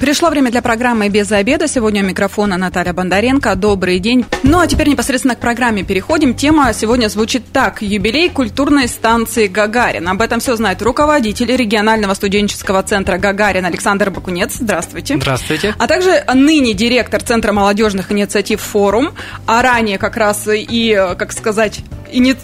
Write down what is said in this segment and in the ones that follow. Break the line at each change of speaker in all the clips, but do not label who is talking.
Пришло время для программы «Без обеда». Сегодня у микрофона Наталья Бондаренко. Добрый день. Ну, а теперь непосредственно к программе переходим. Тема сегодня звучит так. Юбилей культурной станции «Гагарин». Об этом все знает руководитель регионального студенческого центра «Гагарин» Александр Бакунец. Здравствуйте.
Здравствуйте.
А также ныне директор Центра молодежных инициатив «Форум», а ранее как раз и, как сказать, ини...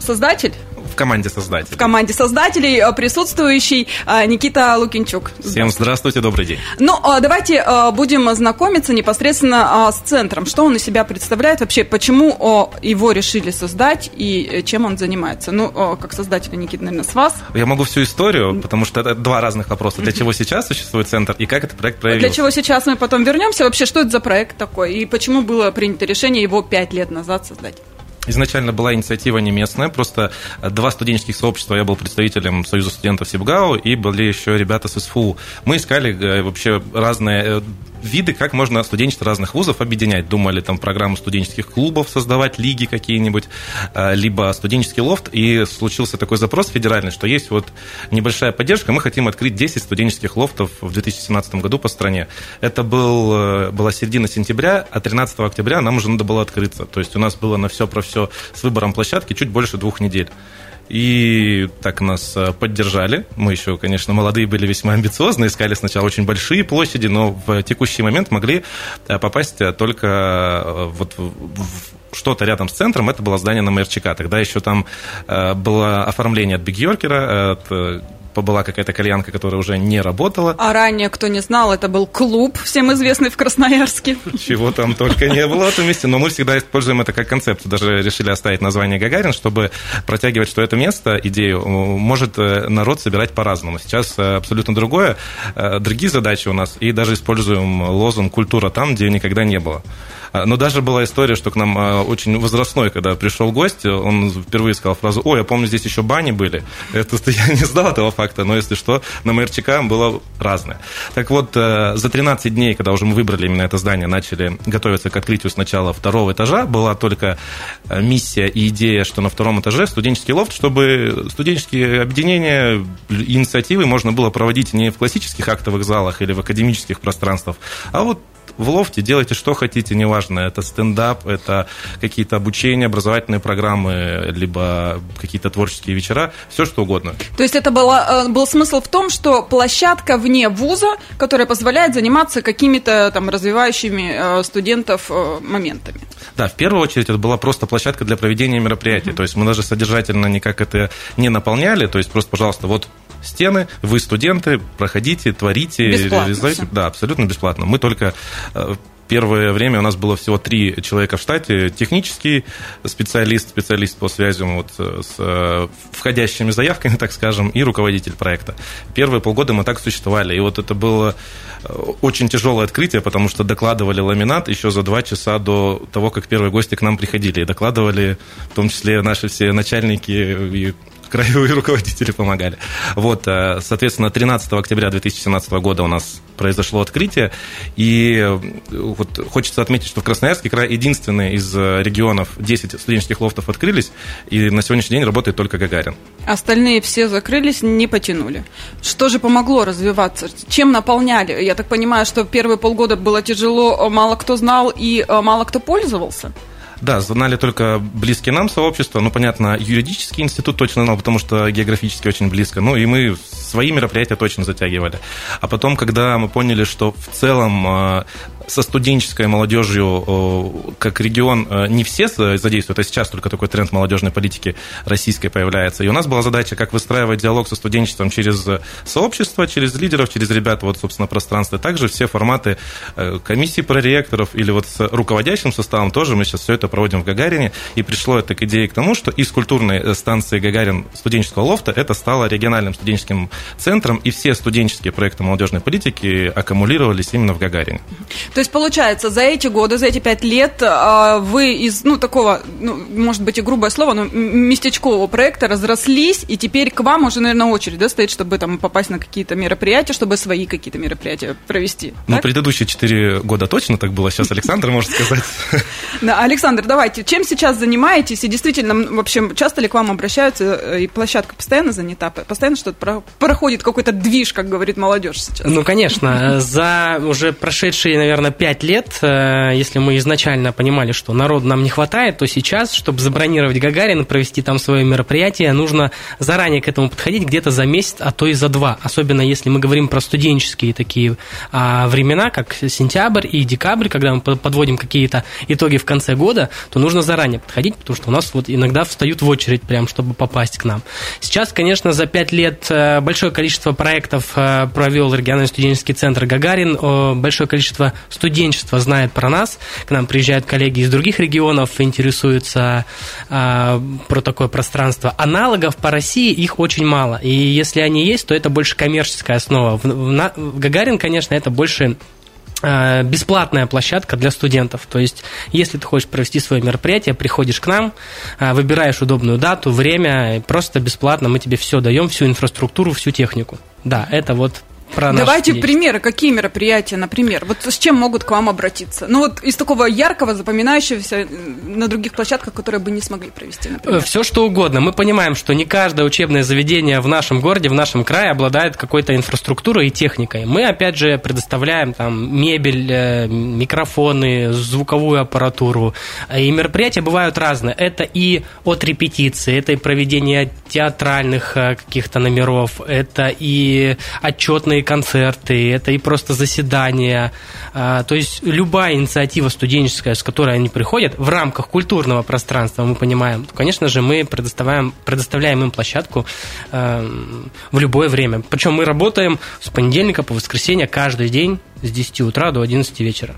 создатель
в команде создателей.
В команде создателей э, присутствующий э, Никита Лукинчук.
Всем здравствуйте, добрый день.
Ну, э, давайте будем знакомиться непосредственно с центром. Что он из себя представляет вообще? Почему его решили создать и чем он занимается? Ну, как создатель, Никита, наверное, с вас.
Я могу всю историю, потому что это два разных вопроса. Для чего сейчас существует центр и как этот проект проявился?
Для чего сейчас мы потом вернемся? Вообще, что это за проект такой? И почему было принято решение его пять лет назад создать?
Изначально была инициатива не местная, просто два студенческих сообщества, я был представителем Союза студентов Сибгау, и были еще ребята с СФУ. Мы искали э, вообще разные э, виды, как можно студенчество разных вузов объединять. Думали там программу студенческих клубов создавать, лиги какие-нибудь, э, либо студенческий лофт. И случился такой запрос федеральный, что есть вот небольшая поддержка, мы хотим открыть 10 студенческих лофтов в 2017 году по стране. Это был, э, была середина сентября, а 13 октября нам уже надо было открыться. То есть у нас было на все про все с выбором площадки чуть больше двух недель. И так нас э, поддержали. Мы еще, конечно, молодые были весьма амбициозны, искали сначала очень большие площади, но в текущий момент могли э, попасть э, только вот в что-то рядом с центром, это было здание на МРЧК. Тогда еще там было оформление от Биг Йоркера, от была какая-то кальянка, которая уже не работала.
А ранее, кто не знал, это был клуб, всем известный в Красноярске.
Чего там только не было в этом месте, но мы всегда используем это как концепцию. Даже решили оставить название Гагарин, чтобы протягивать, что это место, идею, может э, народ собирать по-разному. Сейчас э, абсолютно другое, э, другие задачи у нас, и даже используем лозунг «культура там, где никогда не было». А, но даже была история, что к нам а, очень возрастной, когда пришел гость, он впервые сказал фразу «Ой, я помню, здесь еще бани были». Это я не знал этого факта, но если что, на МРЧК было разное. Так вот, э, за 13 дней, когда уже мы выбрали именно это здание, начали готовиться к открытию сначала второго этажа, была только э, миссия и идея, что на втором этаже студенческий лофт, чтобы студенческие объединения, инициативы можно было проводить не в классических актовых залах или в академических пространствах, а вот в лофте, делайте что хотите, неважно, это стендап, это какие-то обучения, образовательные программы, либо какие-то творческие вечера, все что угодно.
То есть это было, э, был смысл в том, что площадка вне вуза, которая позволяет заниматься какими-то там развивающими э, студентов э, моментами.
Да, в первую очередь это была просто площадка для проведения мероприятий. Mm-hmm. То есть мы даже содержательно никак это не наполняли. То есть просто, пожалуйста, вот стены, вы студенты, проходите, творите,
бесплатно реализуйте. Все.
Да, абсолютно бесплатно. Мы только э, первое время у нас было всего три человека в штате. Технический специалист, специалист по связям вот с э, входящими заявками, так скажем, и руководитель проекта. Первые полгода мы так существовали. И вот это было э, очень тяжелое открытие, потому что докладывали ламинат еще за два часа до того, как первые гости к нам приходили. И докладывали в том числе наши все начальники и краевые руководители помогали. Вот, э, соответственно, 13 октября 2017 года у нас произошло открытие, и э, вот хочется отметить, что в Красноярске край единственный из э, регионов 10 студенческих лофтов открылись, и на сегодняшний день работает только Гагарин.
Остальные все закрылись, не потянули. Что же помогло развиваться? Чем наполняли? Я так понимаю, что первые полгода было тяжело, мало кто знал и мало кто пользовался?
Да, знали только близкие нам сообщества. Ну, понятно, юридический институт точно знал, потому что географически очень близко. Ну, и мы свои мероприятия точно затягивали. А потом, когда мы поняли, что в целом а, со студенческой молодежью как регион э, не все задействуют, а сейчас только такой тренд молодежной политики российской появляется. И у нас была задача, как выстраивать диалог со студенчеством через сообщество, через лидеров, через ребят, вот, собственно, пространство. Также все форматы э, комиссии проректоров или вот с руководящим составом тоже мы сейчас все это проводим в Гагарине. И пришло это к идее к тому, что из культурной э, станции Гагарин студенческого лофта это стало региональным студенческим центром, и все студенческие проекты молодежной политики аккумулировались именно в Гагарине.
То есть, получается, за эти годы, за эти пять лет а, вы из, ну, такого, ну, может быть, и грубое слово, но местечкового проекта разрослись, и теперь к вам уже, наверное, очередь, да, стоит, чтобы там попасть на какие-то мероприятия, чтобы свои какие-то мероприятия провести.
Ну, предыдущие четыре года точно так было, сейчас Александр может сказать.
Да, Александр, давайте, чем сейчас занимаетесь, и действительно, вообще, часто ли к вам обращаются, э, и площадка постоянно занята, постоянно что-то проходит, какой-то движ, как говорит молодежь сейчас?
Ну, конечно, за уже прошедшие, наверное, пять лет, э, если мы изначально понимали, что народу нам не хватает, то сейчас, чтобы забронировать Гагарин, провести там свое мероприятие, нужно заранее к этому подходить где-то за месяц, а то и за два. Особенно если мы говорим про студенческие такие а, времена, как сентябрь и декабрь, когда мы подводим какие-то итоги в конце года, то нужно заранее подходить, потому что у нас вот иногда встают в очередь прям, чтобы попасть к нам. Сейчас, конечно, за пять лет э, большое количество проектов э, провел региональный студенческий центр Гагарин, большое количество студенчества знает про нас, к нам приезжают коллеги из других регионов, интересуются а, про такое пространство. Аналогов по России их очень мало, и если они есть, то это больше коммерческая основа. В, в, в Гагарин, конечно, это больше а, бесплатная площадка для студентов. То есть, если ты хочешь провести свое мероприятие, приходишь к нам, а, выбираешь удобную дату, время, просто бесплатно мы тебе все даем, всю инфраструктуру, всю технику. Да, это вот
про Давайте примеры, какие мероприятия, например, вот с чем могут к вам обратиться? Ну вот из такого яркого, запоминающегося на других площадках, которые бы не смогли провести, например.
Все что угодно. Мы понимаем, что не каждое учебное заведение в нашем городе, в нашем крае обладает какой-то инфраструктурой и техникой. Мы, опять же, предоставляем там мебель, э, микрофоны, звуковую аппаратуру. И мероприятия бывают разные. Это и от репетиции, это и проведение театральных э, каких-то номеров, это и отчетные концерты, это и просто заседания. А, то есть любая инициатива студенческая, с которой они приходят, в рамках культурного пространства, мы понимаем, конечно же, мы предоставляем, предоставляем им площадку а, в любое время. Причем мы работаем с понедельника по воскресенье каждый день с 10 утра до 11 вечера.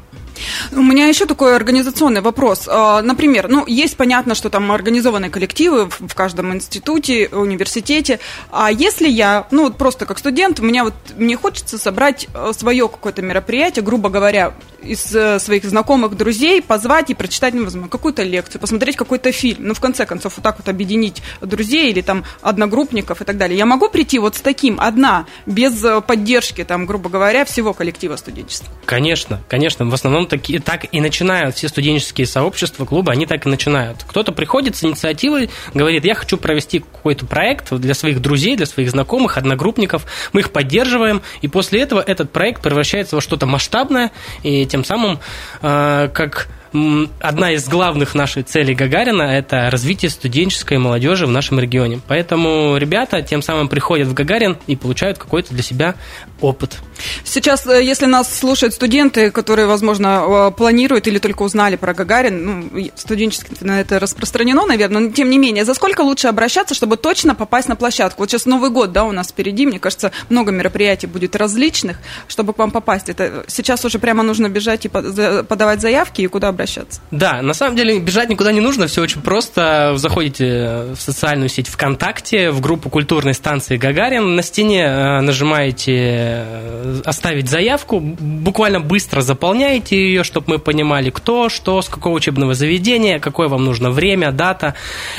У меня еще такой организационный вопрос. А, например, ну, есть понятно, что там организованные коллективы в каждом институте, университете. А если я, ну, вот просто как студент, у меня вот, мне хочется собрать э, свое какое-то мероприятие, грубо говоря, из э, своих знакомых, друзей, позвать и прочитать, ну, возможно, какую-то лекцию, посмотреть какой-то фильм. Ну, в конце концов, вот так вот объединить друзей или там одногруппников и так далее. Я могу прийти вот с таким, одна, без э, поддержки, там, грубо говоря, всего коллектива студенчества?
Конечно, конечно. В основном такие, так и начинают все студенческие сообщества, клубы, они так и начинают. Кто-то приходит с инициативой, говорит, я хочу провести какой-то проект для своих друзей, для своих знакомых, одногруппников. Мы их поддерживаем, и после этого этот проект превращается во что-то масштабное, и тем самым, э, как одна из главных наших целей Гагарина – это развитие студенческой молодежи в нашем регионе. Поэтому ребята тем самым приходят в Гагарин и получают какой-то для себя опыт.
Сейчас, э, если нас слушают студенты, которые, возможно, э, планируют или только узнали про Гагарин, ну, студенчески на это распространено, наверное, но тем не менее, за сколько лучше обращаться, чтобы точно попасть на площадку? Вот сейчас Новый год, да, у нас впереди, мне кажется, много мероприятий будет различных, чтобы к вам попасть. Это сейчас уже прямо нужно бежать и подавать заявки, и куда обращаться?
Да, на самом деле бежать никуда не нужно, все очень просто. Заходите в социальную сеть ВКонтакте, в группу культурной станции Гагарин, на стене э, нажимаете Э, оставить заявку, буквально быстро заполняете ее, чтобы мы понимали, кто, что, с какого учебного заведения, какое вам нужно время, дата.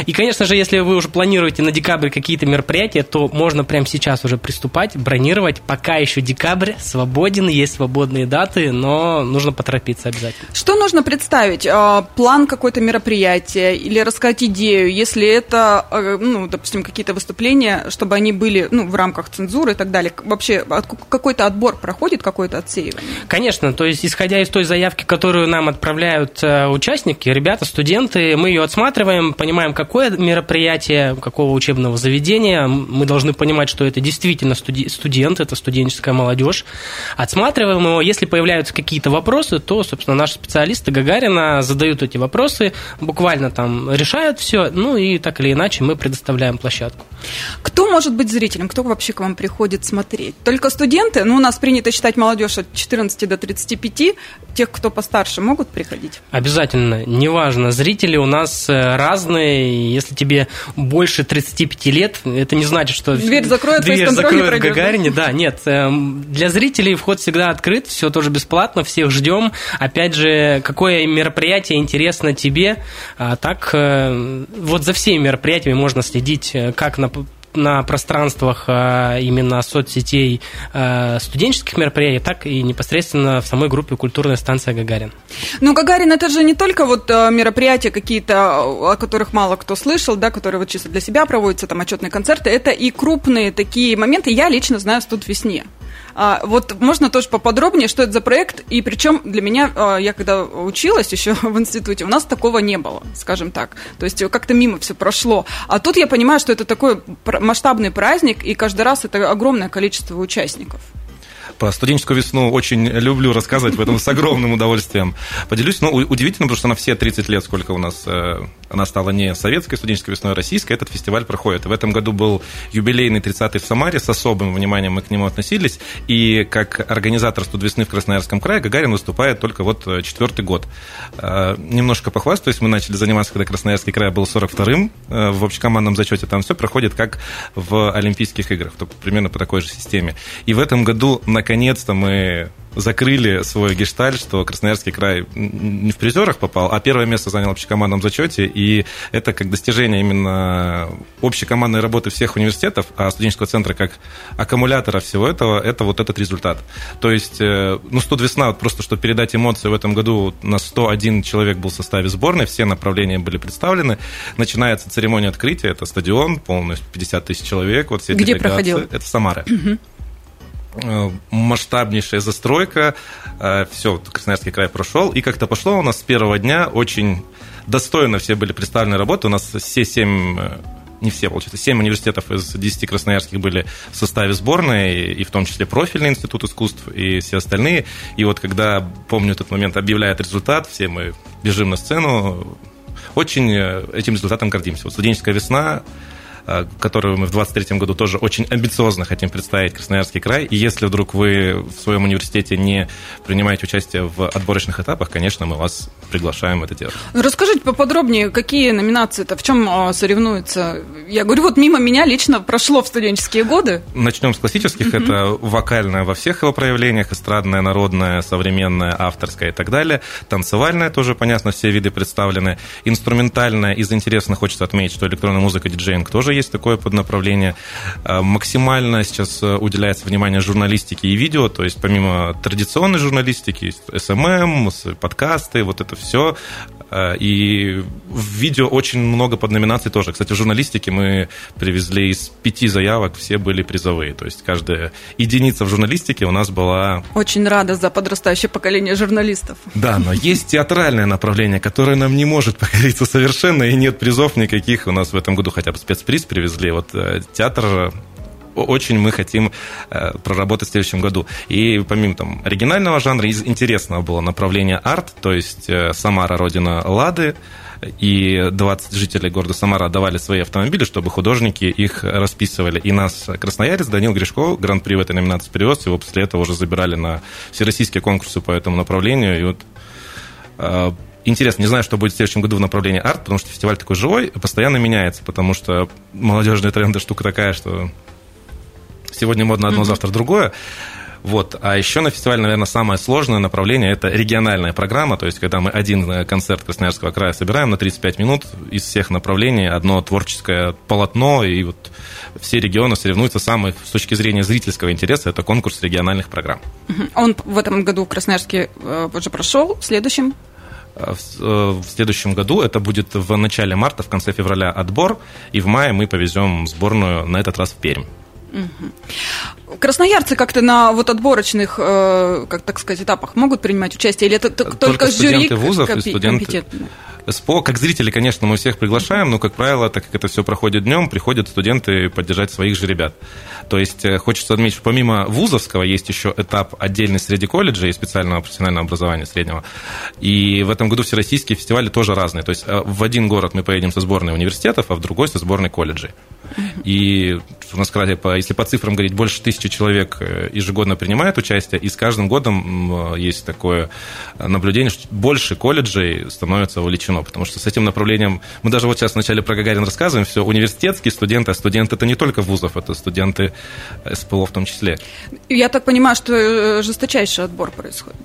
И, конечно же, если вы уже планируете на декабрь какие-то мероприятия, то можно прямо сейчас уже приступать, бронировать. Пока еще декабрь свободен, есть свободные даты, но нужно поторопиться обязательно.
Что нужно представить? А, план какой-то мероприятия или рассказать идею, если это, э, ну, допустим, какие-то выступления, чтобы они были ну, в рамках цензуры и так далее. Вообще, какой-то отбор проходит, какое-то отсеивание?
Конечно, то есть исходя из той заявки, которую нам отправляют э, участники, ребята, студенты, мы ее отсматриваем, понимаем, какое мероприятие, какого учебного заведения, мы должны понимать, что это действительно студент, это студенческая молодежь, отсматриваем его, если появляются какие-то вопросы, то, собственно, наши специалисты Гагарин Гагарина, задают эти вопросы, буквально там решают все, ну и так или иначе мы предоставляем площадку.
Кто может быть зрителем? Кто вообще к вам приходит смотреть? Только студенты? Ну, у нас принято считать молодежь от 14 до 35. Тех, кто постарше, могут приходить?
Обязательно. Неважно. Зрители у нас э, разные. Если тебе больше 35 лет, это не значит, что...
Дверь закроют,
дверь закроют в Гагарине. Да, нет. Эм, для зрителей вход всегда открыт, все тоже бесплатно, всех ждем. Опять же, какое мероприятие интересно тебе, а так э, вот за всеми мероприятиями можно следить э, как на на пространствах а, именно соцсетей а, студенческих мероприятий, так и непосредственно в самой группе «Культурная станция Гагарин».
Ну, Гагарин – это же не только вот а, мероприятия какие-то, о которых мало кто слышал, да, которые вот чисто для себя проводятся, там, отчетные концерты, это и крупные такие моменты. Я лично знаю «Студ весне». А, вот можно тоже поподробнее, что это за проект, и причем для меня, я когда училась еще в институте, у нас такого не было, скажем так. То есть как-то мимо все прошло. А тут я понимаю, что это такой масштабный праздник, и каждый раз это огромное количество участников.
Про студенческую весну очень люблю рассказывать, поэтому с огромным удовольствием поделюсь. Ну, удивительно, потому что на все 30 лет, сколько у нас э, она стала не советской студенческой весной, а российской, этот фестиваль проходит. В этом году был юбилейный 30-й в Самаре, с особым вниманием мы к нему относились. И как организатор студвесны в Красноярском крае Гагарин выступает только вот э, четвертый год. Э, немножко похвастаюсь, мы начали заниматься, когда Красноярский край был 42-м в общекомандном зачете. Там все проходит как в Олимпийских играх, только примерно по такой же системе. И в этом году на наконец-то мы закрыли свой гешталь, что Красноярский край не в призерах попал, а первое место занял в общекомандном зачете, и это как достижение именно общекомандной работы всех университетов, а студенческого центра как аккумулятора всего этого, это вот этот результат. То есть, э, ну, 100 весна, вот просто, чтобы передать эмоции, в этом году на 101 человек был в составе сборной, все направления были представлены, начинается церемония открытия, это стадион, полностью 50 тысяч человек, вот все
Где делегации. проходил?
Это Самара. Угу. Э, масштабнейшая застройка, э, все, Красноярский край прошел, и как-то пошло у нас с первого дня очень достойно. Все были представлены работы, у нас все семь э, не все, получается, семь университетов из 10 красноярских были в составе сборной, и в том числе профильный институт искусств и все остальные. И вот когда, помню, этот момент объявляет результат, все мы бежим на сцену, очень этим результатом гордимся. Вот студенческая весна которую мы в 2023 году тоже очень амбициозно хотим представить Красноярский край. И если вдруг вы в своем университете не принимаете участие в отборочных этапах, конечно, мы вас приглашаем это делать.
Ну, расскажите поподробнее, какие номинации-то, в чем а, соревнуются? Я говорю, вот мимо меня лично прошло в студенческие годы.
Начнем с классических. Mm-hmm. Это вокальное во всех его проявлениях, эстрадное, народное, современное, авторское и так далее. Танцевальное тоже, понятно, все виды представлены. Инструментальное, из интересного хочется отметить, что электронная музыка, диджеинг тоже есть такое поднаправление. А, максимально сейчас э, уделяется внимание журналистике и видео, то есть помимо традиционной журналистики, SMM, подкасты, вот это все. А, и в видео очень много подноминаций тоже. Кстати, в журналистике мы привезли из пяти заявок, все были призовые. То есть каждая единица в журналистике у нас была...
Очень рада за подрастающее поколение журналистов.
Да, но есть театральное направление, которое нам не может покориться совершенно, и нет призов никаких. У нас в этом году хотя бы спецприз привезли. Вот э, театр очень мы хотим э, проработать в следующем году. И помимо там, оригинального жанра, из интересного было направление арт, то есть э, Самара, родина Лады, и 20 жителей города Самара давали свои автомобили, чтобы художники их расписывали. И нас красноярец Данил Гришко гран-при в этой номинации привез, его после этого уже забирали на всероссийские конкурсы по этому направлению. И вот Интересно, не знаю, что будет в следующем году в направлении арт, потому что фестиваль такой живой, постоянно меняется, потому что молодежные тренды штука такая, что Сегодня модно одно, mm-hmm. завтра другое. Вот. А еще на фестивале, наверное, самое сложное направление – это региональная программа, то есть когда мы один э, концерт Красноярского края собираем на 35 минут из всех направлений, одно творческое полотно, и вот все регионы соревнуются. Самый, с точки зрения зрительского интереса, это конкурс региональных программ.
Он в этом году в Красноярске э, уже прошел, в следующем?
Э, в следующем году. Это будет в начале марта, в конце февраля отбор, и в мае мы повезем сборную на этот раз в Пермь.
Красноярцы как-то на вот отборочных, э, как так сказать, этапах могут принимать участие, или это только, только жюри
вузов и студенты. СПО, как зрители, конечно, мы всех приглашаем, но, как правило, так как это все проходит днем, приходят студенты поддержать своих же ребят. То есть э, хочется отметить, что помимо вузовского есть еще этап отдельный среди колледжей и специального профессионального образования среднего. И в этом году всероссийские фестивали тоже разные. То есть э, в один город мы поедем со сборной университетов, а в другой со сборной колледжей. И у нас, если по цифрам говорить, больше тысячи человек э, ежегодно принимает участие, и с каждым годом есть такое наблюдение, что больше колледжей становится увлечено, потому что с этим направлением, мы даже вот сейчас вначале про Гагарин рассказываем, все, университетские студенты, а студенты это не только вузов, это студенты СПО в том числе.
Я так понимаю, что э, жесточайший отбор происходит.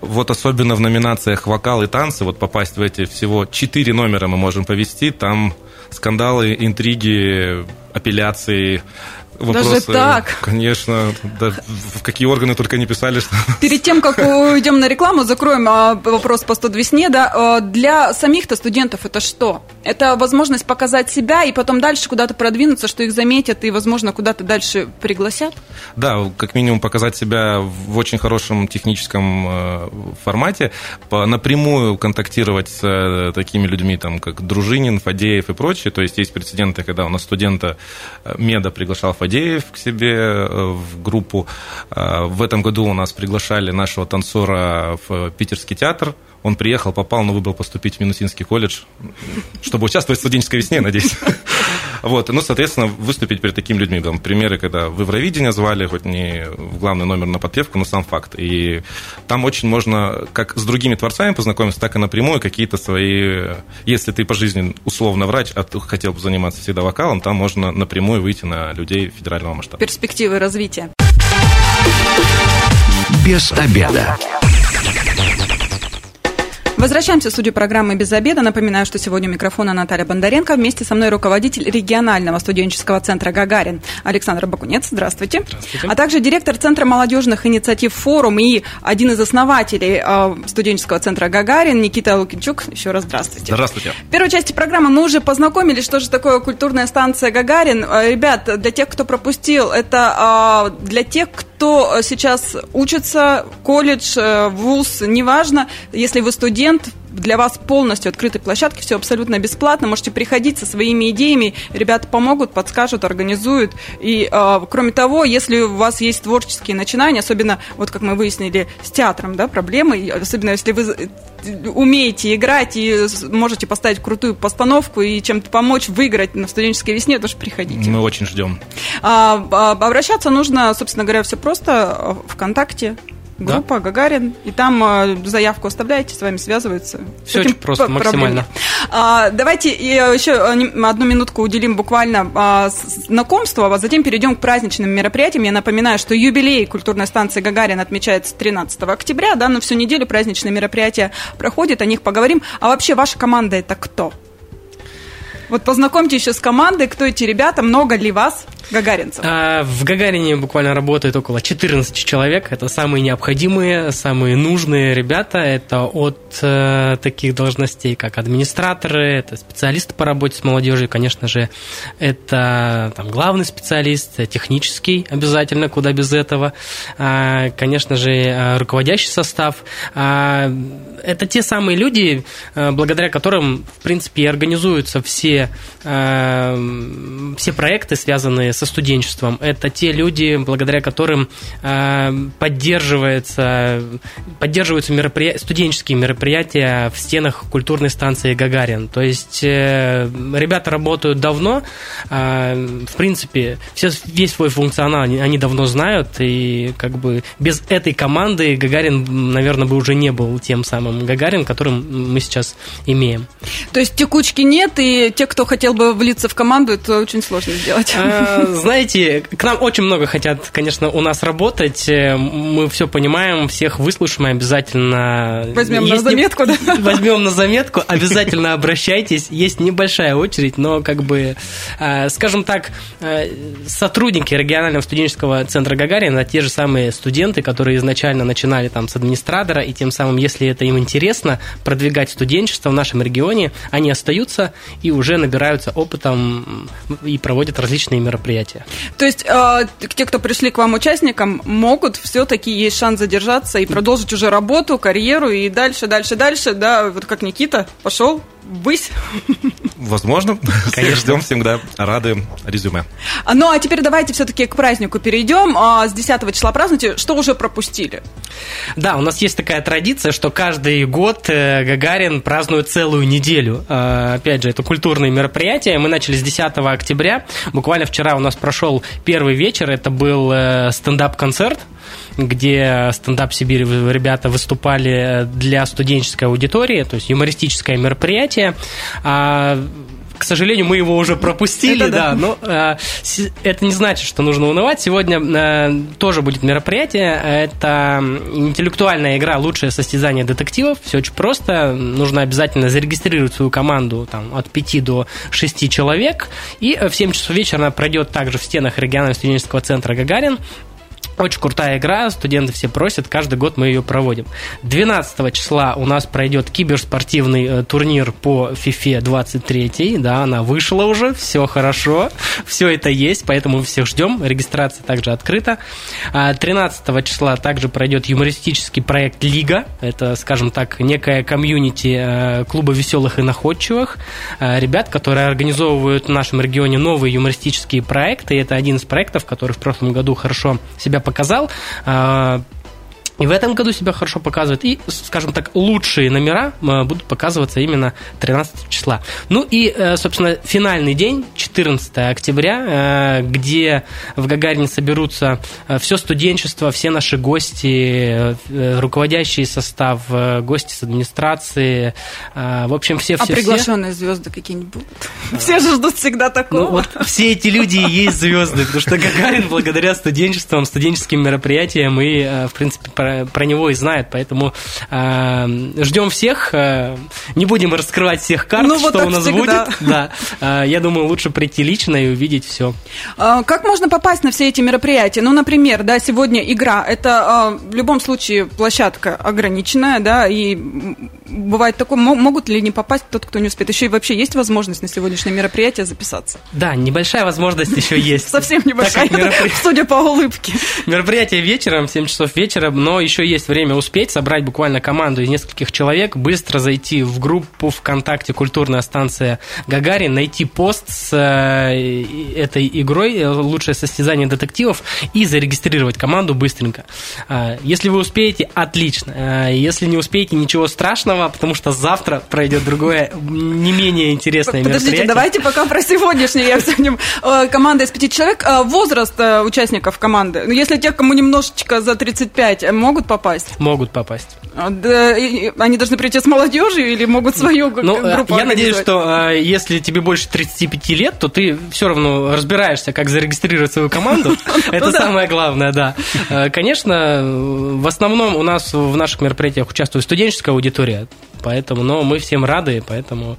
Вот особенно в номинациях вокал и танцы, вот попасть в эти всего четыре номера мы можем повести, там скандалы, интриги, апелляции,
вопросы. Даже так?
Конечно. Да, в какие органы только не писали. Что...
Перед тем, как уйдем на рекламу, закроем а, вопрос по 100 весне. Да, а, для самих-то студентов это что? Это возможность показать себя и потом дальше куда-то продвинуться, что их заметят и, возможно, куда-то дальше пригласят?
Да, как минимум показать себя в очень хорошем техническом э, формате, напрямую контактировать с э, такими людьми, там, как Дружинин, Фадеев и прочие. То есть есть прецеденты, когда у нас студента э, меда приглашал Фадеев, Фадеев к себе э, в группу. Э, в этом году у нас приглашали нашего танцора в Питерский театр. Он приехал, попал, но выбрал поступить в Минусинский колледж, чтобы участвовать в студенческой весне, надеюсь. Вот, ну, соответственно, выступить перед такими людьми. Там, примеры, когда в Евровидение звали, хоть не в главный номер на подпевку, но сам факт. И там очень можно как с другими творцами познакомиться, так и напрямую какие-то свои... Если ты по жизни условно врач, а ты хотел бы заниматься всегда вокалом, там можно напрямую выйти на людей федерального масштаба.
Перспективы развития.
Без обеда.
Возвращаемся в студию программы «Без обеда». Напоминаю, что сегодня у микрофона Наталья Бондаренко. Вместе со мной руководитель регионального студенческого центра «Гагарин» Александр Бакунец. Здравствуйте. Здравствуйте. А также директор Центра молодежных инициатив «Форум» и один из основателей э, студенческого центра «Гагарин» Никита Лукинчук. Еще раз здравствуйте.
Здравствуйте.
В первой части программы мы уже познакомились, что же такое культурная станция «Гагарин». Э, ребят, для тех, кто пропустил, это э, для тех, кто сейчас учится, колледж, вуз, неважно, если вы студент, для вас полностью открытой площадки, все абсолютно бесплатно. Можете приходить со своими идеями, ребята помогут, подскажут, организуют. И э, кроме того, если у вас есть творческие начинания, особенно, вот как мы выяснили, с театром, да, проблемы, особенно если вы умеете играть и можете поставить крутую постановку и чем-то помочь выиграть на студенческой весне, тоже приходите.
Мы очень ждем.
А, а, обращаться нужно, собственно говоря, все просто ВКонтакте, группа да? Гагарин, и там э, заявку оставляете, с вами связываются.
Все очень просто, максимально.
А, давайте еще одну минутку уделим буквально а, знакомству, а затем перейдем к праздничным мероприятиям. Я напоминаю, что юбилей культурной станции Гагарин отмечается 13 октября, да, но всю неделю праздничные мероприятия проходят, о них поговорим. А вообще ваша команда это кто? Вот познакомьте еще с командой, кто эти ребята, много ли вас, гагаринцев?
А, в Гагарине буквально работает около 14 человек. Это самые необходимые, самые нужные ребята. Это от э, таких должностей, как администраторы, это специалисты по работе с молодежью, конечно же, это там, главный специалист, технический обязательно, куда без этого. А, конечно же, э, руководящий состав. А, это те самые люди, э, благодаря которым, в принципе, и организуются все э, все проекты, связанные со студенчеством, это те люди, благодаря которым э, поддерживается, поддерживаются мероприятия, студенческие мероприятия в стенах культурной станции Гагарин. То есть э, ребята работают давно, э, в принципе, все, весь свой функционал они, они давно знают, и как бы без этой команды Гагарин, наверное, бы уже не был тем самым Гагарин, которым мы сейчас имеем.
То есть текучки нет, и те, кто хотел бы влиться в команду, это очень сложно сделать.
А, знаете, к нам очень много хотят, конечно, у нас работать. Э, мы все понимаем, всех выслушаем обязательно.
Возьмем Есть на заметку, не...
да? Возьмем на заметку, обязательно обращайтесь. Есть небольшая очередь, но как бы, э, скажем так, э, сотрудники регионального студенческого центра Гагарина, те же самые студенты, которые изначально начинали там с администратора, и тем самым, если это им интересно, продвигать студенчество в нашем регионе, они остаются и уже набираются опытом и проводят различные мероприятия.
То есть э, те, кто пришли к вам участникам, могут все-таки есть шанс задержаться и продолжить уже работу, карьеру и дальше, дальше, дальше, да, вот как Никита пошел высь.
Возможно. Конечно. Ждем всегда рады резюме.
Ну, а теперь давайте все-таки к празднику перейдем. А, с 10 числа празднуйте. Что уже пропустили?
Да, у нас есть такая традиция, что каждый год э, Гагарин празднует целую неделю. А, опять же, это культурные мероприятия. Мы начали с 10 октября. Буквально вчера у нас прошел первый вечер. Это был э, стендап-концерт где стендап Сибирь ребята выступали для студенческой аудитории, то есть юмористическое мероприятие. А к сожалению, мы его уже пропустили, это да, да, но э, это не значит, что нужно унывать. Сегодня э, тоже будет мероприятие. Это интеллектуальная игра «Лучшее состязание детективов». Все очень просто. Нужно обязательно зарегистрировать свою команду там, от 5 до 6 человек. И в 7 часов вечера она пройдет также в стенах регионального студенческого центра «Гагарин». Очень крутая игра, студенты все просят, каждый год мы ее проводим. 12 числа у нас пройдет киберспортивный э, турнир по FIFA 23, да, она вышла уже, все хорошо, все это есть, поэтому мы всех ждем, регистрация также открыта. 13 а числа также пройдет юмористический проект Лига, это, скажем так, некая комьюнити э, клуба веселых и находчивых, э, ребят, которые организовывают в нашем регионе новые юмористические проекты, это один из проектов, который в прошлом году хорошо себя показал показал. А, и в этом году себя хорошо показывает. И, скажем так, лучшие номера э, будут показываться именно 13 числа. Ну и, э, собственно, финальный день, 14 октября, э, где в Гагарине соберутся все студенчество, все наши гости, руководящий состав, гости с администрации, в общем, все все
А приглашенные все. звезды какие-нибудь будут? Все же ждут всегда такого. Ну, вот
все эти люди и есть звезды, потому что Гагарин благодаря студенчествам, студенческим мероприятиям и, в принципе, про, него и знает, поэтому э, ждем всех. Э, не будем раскрывать всех карт, ну, вот что у нас всегда. будет. Да, э, я думаю, лучше прийти лично и увидеть все.
А, как можно попасть на все эти мероприятия? Ну, например, да, сегодня игра. Это э, в любом случае площадка ограниченная, да, и бывает такое, могут ли не попасть тот, кто не успеет? Еще и вообще есть возможность на сегодняшнее мероприятие записаться?
Да, небольшая возможность еще есть.
Совсем небольшая, судя по улыбке.
Мероприятие вечером, 7 часов вечера, но еще есть время успеть собрать буквально команду из нескольких человек, быстро зайти в группу ВКонтакте «Культурная станция Гагарин», найти пост с э, этой игрой э, «Лучшее состязание детективов» и зарегистрировать команду быстренько. А, если вы успеете, отлично. А, если не успеете, ничего страшного, потому что завтра пройдет другое, не менее интересное
Подождите,
мероприятие.
давайте пока про сегодняшнее я обсудим. Э, команда из пяти человек. Возраст участников команды. Ну, если тех, кому немножечко за 35, могут попасть?
Могут попасть.
А, да, они должны прийти с молодежью или могут свою ну, группу
Я надеюсь, что а, если тебе больше 35 лет, то ты все равно разбираешься, как зарегистрировать свою команду. Ну Это самое главное, да. А, конечно, в основном у нас в наших мероприятиях участвует студенческая аудитория, поэтому, но мы всем рады, поэтому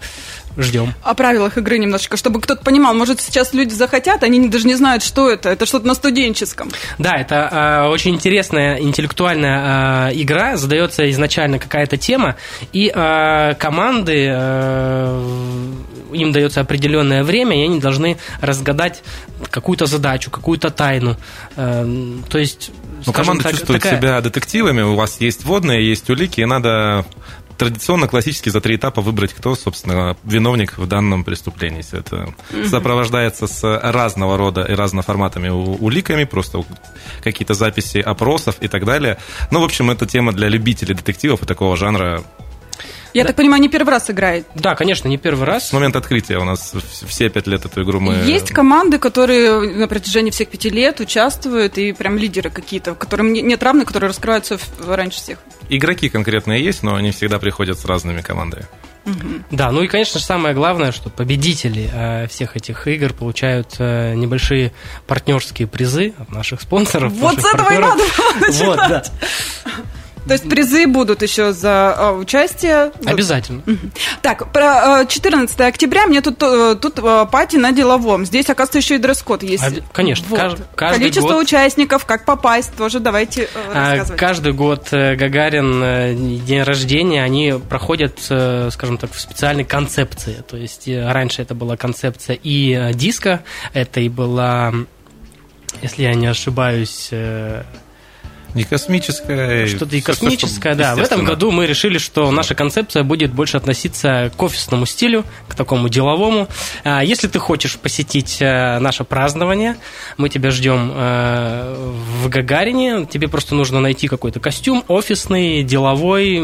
Ждем.
О правилах игры немножечко, чтобы кто-то понимал. Может, сейчас люди захотят, они даже не знают, что это. Это что-то на студенческом.
Да, это э, очень интересная интеллектуальная э, игра. Задается изначально какая-то тема, и э, команды э, им дается определенное время, и они должны разгадать какую-то задачу, какую-то тайну. Э, то есть
ну, команда так, чувствует такая... себя детективами, у вас есть водные, есть улики, и надо традиционно классически за три этапа выбрать, кто, собственно, виновник в данном преступлении. Все это сопровождается с разного рода и разноформатами уликами, просто какие-то записи опросов и так далее. Ну, в общем, это тема для любителей детективов и такого жанра
я да. так понимаю, не первый раз играет.
Да, конечно, не первый раз.
С момента открытия у нас все пять лет эту игру мы...
Есть команды, которые на протяжении всех пяти лет участвуют, и прям лидеры какие-то, которым нет равных, которые раскрываются раньше всех.
Игроки конкретные есть, но они всегда приходят с разными командами.
Угу. Да, ну и, конечно же, самое главное, что победители э, всех этих игр получают э, небольшие партнерские призы от наших спонсоров.
Вот с этого партнеров. и надо Вот, да. То есть призы будут еще за а, участие?
Обязательно.
Так, про 14 а, октября мне тут, э, тут а, пати на деловом. Здесь, оказывается, еще и дресс-код есть.
Об... Конечно. Вот. Кажд...
Каждый Количество год... участников, как попасть, тоже давайте э, рассказывать.
Каждый год э, Гагарин, день рождения, они проходят, скажем так, в специальной концепции. То есть раньше это была концепция и диска, это и была, если я не ошибаюсь
Не космическое.
Что-то и космическое, да. В этом году мы решили, что наша концепция будет больше относиться к офисному стилю, к такому деловому. А, если ты хочешь посетить э, наше празднование, мы тебя ждем э, в Гагарине. Тебе просто нужно найти какой-то костюм офисный, деловой,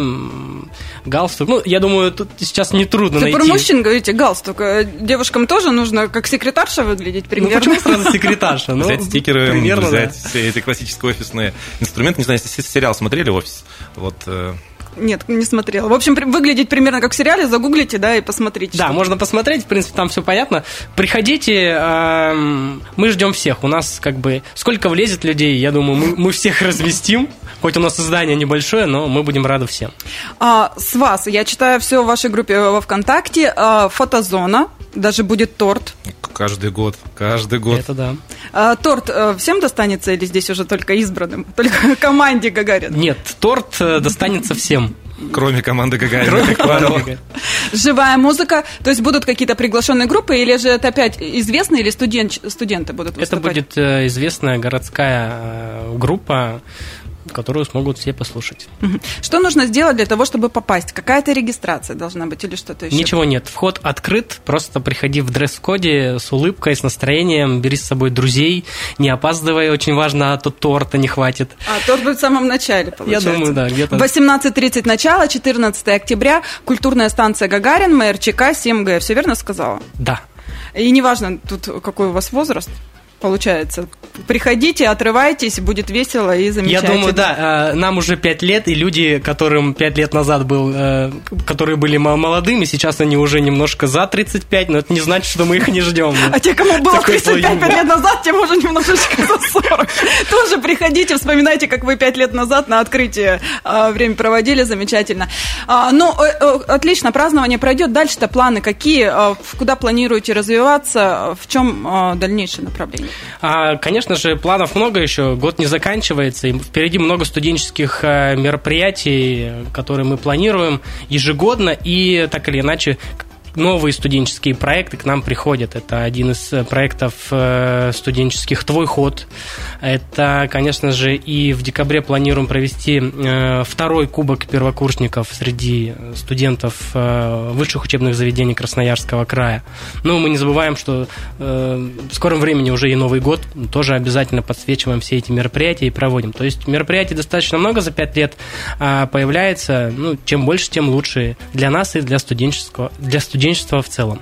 галстук. Ну, я думаю, тут сейчас нетрудно
Ты
найти.
про мужчин говорите, галстук. Э, девушкам тоже нужно как секретарша выглядеть
Ну,
примерно?
почему сразу секретарша? Ну,
взять стикеры,
примерно,
взять все эти классические офисные инструменты. Не знаю, если сериал смотрели «Офис», вот э,
Нет, не смотрела. В общем, при- выглядеть примерно как в сериале, загуглите, да, и посмотрите.
Да, можно посмотреть, в принципе, там все понятно. Приходите, эм, мы ждем всех. У нас как бы сколько влезет людей, я думаю, мы, мы всех разместим. Хоть у нас здание небольшое, но мы будем рады всем.
А, с вас, я читаю все в вашей группе во ВКонтакте, а, фотозона, даже будет торт.
Каждый год, каждый год.
Это да.
А, торт э, всем достанется или здесь уже только избранным? Только команде Гагарин?
Нет, торт э, достанется всем.
Кроме команды Гагарина,
Кроме команды.
Живая музыка, то есть будут какие-то приглашенные группы, или же это опять известные или студент, студенты будут
Это
выступать?
будет э, известная городская э, группа, которую смогут все послушать.
Что нужно сделать для того, чтобы попасть? Какая-то регистрация должна быть или что-то еще?
Ничего нет, вход открыт, просто приходи в дресс-коде с улыбкой, с настроением, бери с собой друзей, не опаздывай, очень важно, а то торта не хватит.
А, торт будет в самом начале,
Я
получается.
думаю, да, где-то...
18.30 начало, 14 октября, культурная станция Гагарин, МРЧК, 7Г. Все верно сказала?
Да.
И неважно тут, какой у вас возраст, получается. Приходите, отрывайтесь, будет весело и
Я
замечательно.
думаю, да, э, нам уже пять лет, и люди, которым пять лет назад был, э, которые были мо- молодыми, сейчас они уже немножко за 35, но это не значит, что мы их не ждем.
А те, кому было
Такой
35
слой
лет назад, тем уже немножечко за 40. Тоже приходите, вспоминайте, как вы 5 лет назад на открытии а, время проводили, замечательно. А, ну, э, э, отлично, празднование пройдет. Дальше-то планы какие? А, Куда планируете развиваться? В чем дальнейшее направление?
А, конечно же, планов много еще, год не заканчивается, и впереди много студенческих э, мероприятий, которые мы планируем ежегодно, и так или иначе новые студенческие проекты к нам приходят. Это один из э, проектов э, студенческих «Твой ход». Это, конечно же, и в декабре планируем провести э, второй кубок первокурсников среди студентов высших учебных заведений Красноярского края. Но мы не забываем, что в скором времени уже и Новый год. Тоже обязательно подсвечиваем все эти мероприятия и проводим. То есть мероприятий достаточно много за пять лет а появляется. Ну, чем больше, тем лучше для нас и для студенческого, для студенчества в целом.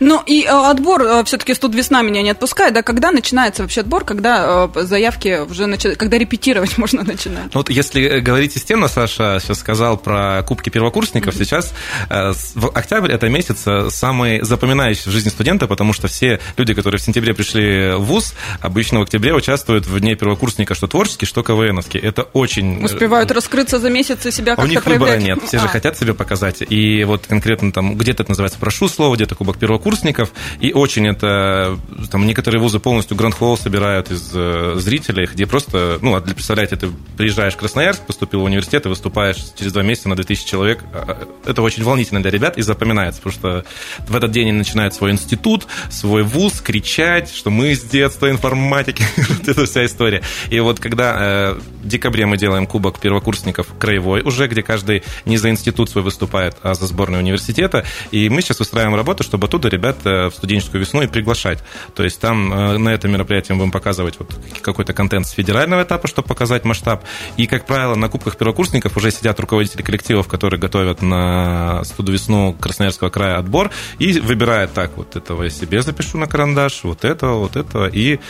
Ну, и э, отбор, все-таки студ весна меня не отпускает, да? Когда начинается вообще отбор, когда э, заявки уже начинают, когда репетировать можно начинать?
Ну вот если э, говорить системно, Саша сейчас сказал про кубки первокурсников, сейчас э, с- в октябрь это месяц э, самый запоминающий в жизни студента, потому что все люди, которые в сентябре пришли в ВУЗ, обычно в октябре участвуют в дне первокурсника, что творческий, что КВНовский. Это очень... э,
Успевают раскрыться за месяц и себя
А у
как-то
них выбора
проявлять?
нет, все же
А.
хотят себя показать. И вот конкретно там где-то это называется «Прошу слово», где-то Кубок первокурсников. И очень это... Там некоторые вузы полностью гранд-холл собирают из э, зрителей, где просто... Ну, а для- представляете, ты приезжаешь в Красноярск, поступил в университет и выступаешь через два месяца на 2000 человек. А, а, Это очень волнительно для ребят и запоминается, потому что в этот день они начинают свой институт, свой вуз, кричать, что мы с детства информатики. Вот эта вся история. И вот когда э, в декабре мы делаем кубок первокурсников краевой уже, где каждый не за институт свой выступает, а за сборную университета. И мы сейчас устраиваем работу, чтобы оттуда ребят э, в студенческую весну и приглашать. То есть там э, на этом мероприятии мы будем показывать вот какой-то контент с федерального этапа, чтобы показать масштаб. И, как правило, на кубках первокурсников уже сидят руководители коллективов, которые готовят на студу весну Красноярского края отбор и выбирают так, вот этого я себе запишу на карандаш, вот этого, вот этого. И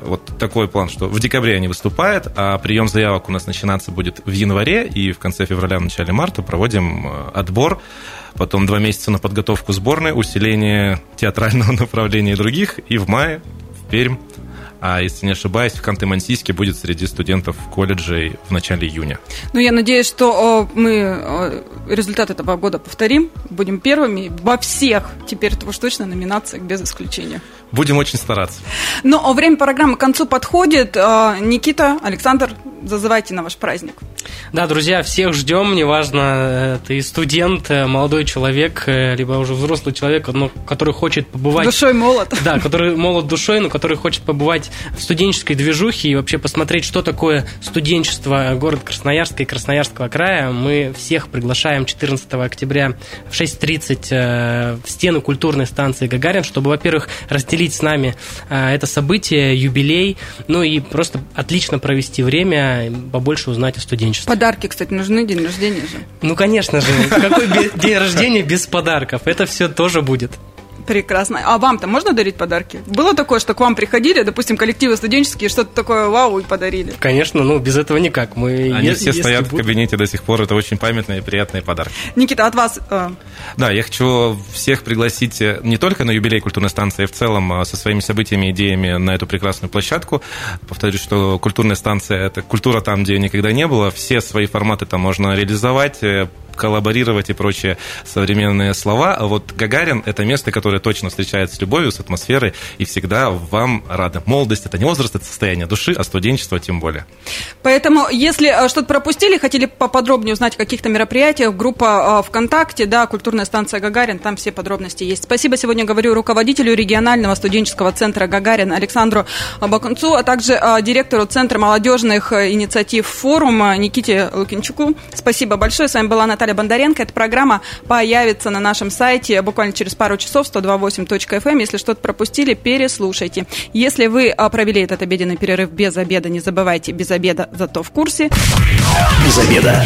вот такой план, что в декабре они выступают, а прием заявок у нас начинаться будет в январе, и в конце февраля, в начале марта проводим э, отбор, потом два месяца на подготовку сборной, усиление театрального направления и других, и в мае в Пермь. А если не ошибаюсь, в Канты-Мансийске будет среди студентов колледжей в начале июня.
Ну, я надеюсь, что мы результат этого года повторим, будем первыми во всех, теперь это уж точно, номинациях, без исключения.
Будем очень стараться.
Но время программы к концу подходит. Э, Никита, Александр, зазывайте на ваш праздник.
Да, друзья, всех ждем, неважно, ты студент, э, молодой человек, э, либо уже взрослый человек, но который хочет побывать...
Душой молод.
Да, который молод душой, но который хочет побывать в студенческой движухе и вообще посмотреть, что такое студенчество города Красноярска и Красноярского края. Мы всех приглашаем 14 октября в 6.30 э, в стены культурной станции Гагарин, чтобы, во-первых, разделить с нами это событие, юбилей, ну и просто отлично провести время, побольше узнать о студенчестве.
Подарки, кстати, нужны, день рождения же.
Ну, конечно же, какой день рождения без подарков? Это все тоже будет.
Прекрасно. А вам-то можно дарить подарки? Было такое, что к вам приходили, допустим, коллективы студенческие, что-то такое вау и подарили?
Конечно, ну без этого никак. Мы,
Они е- все стоят будут... в кабинете до сих пор, это очень памятные и приятные подарки.
Никита, от вас... Э...
Да, я хочу всех пригласить э, не только на юбилей культурной станции, а в целом э, со своими событиями, идеями на эту прекрасную площадку. Повторюсь, что культурная станция – это культура там, где никогда не было. Все свои форматы там можно реализовать, э, коллаборировать и прочие современные слова. А вот Гагарин – это место, которое точно встречается с любовью, с атмосферой и всегда вам рады. Молодость – это не возраст, это состояние души, а студенчество тем более.
Поэтому, если э, что-то пропустили, хотели поподробнее узнать о каких-то мероприятиях, группа э, ВКонтакте, да, культурная станция Гагарин, там все подробности есть. Спасибо сегодня говорю руководителю регионального студенческого центра Гагарин Александру Бакунцу, а также э, директору Центра молодежных инициатив «Форум» Никите Лукинчуку. Спасибо большое. С вами была Наталья Наталья Бондаренко. Эта программа появится на нашем сайте буквально через пару часов 128.fm. Эм. Если что-то пропустили, переслушайте. Если вы а, провели этот обеденный перерыв без обеда, не забывайте, без обеда зато в курсе.
Без обеда.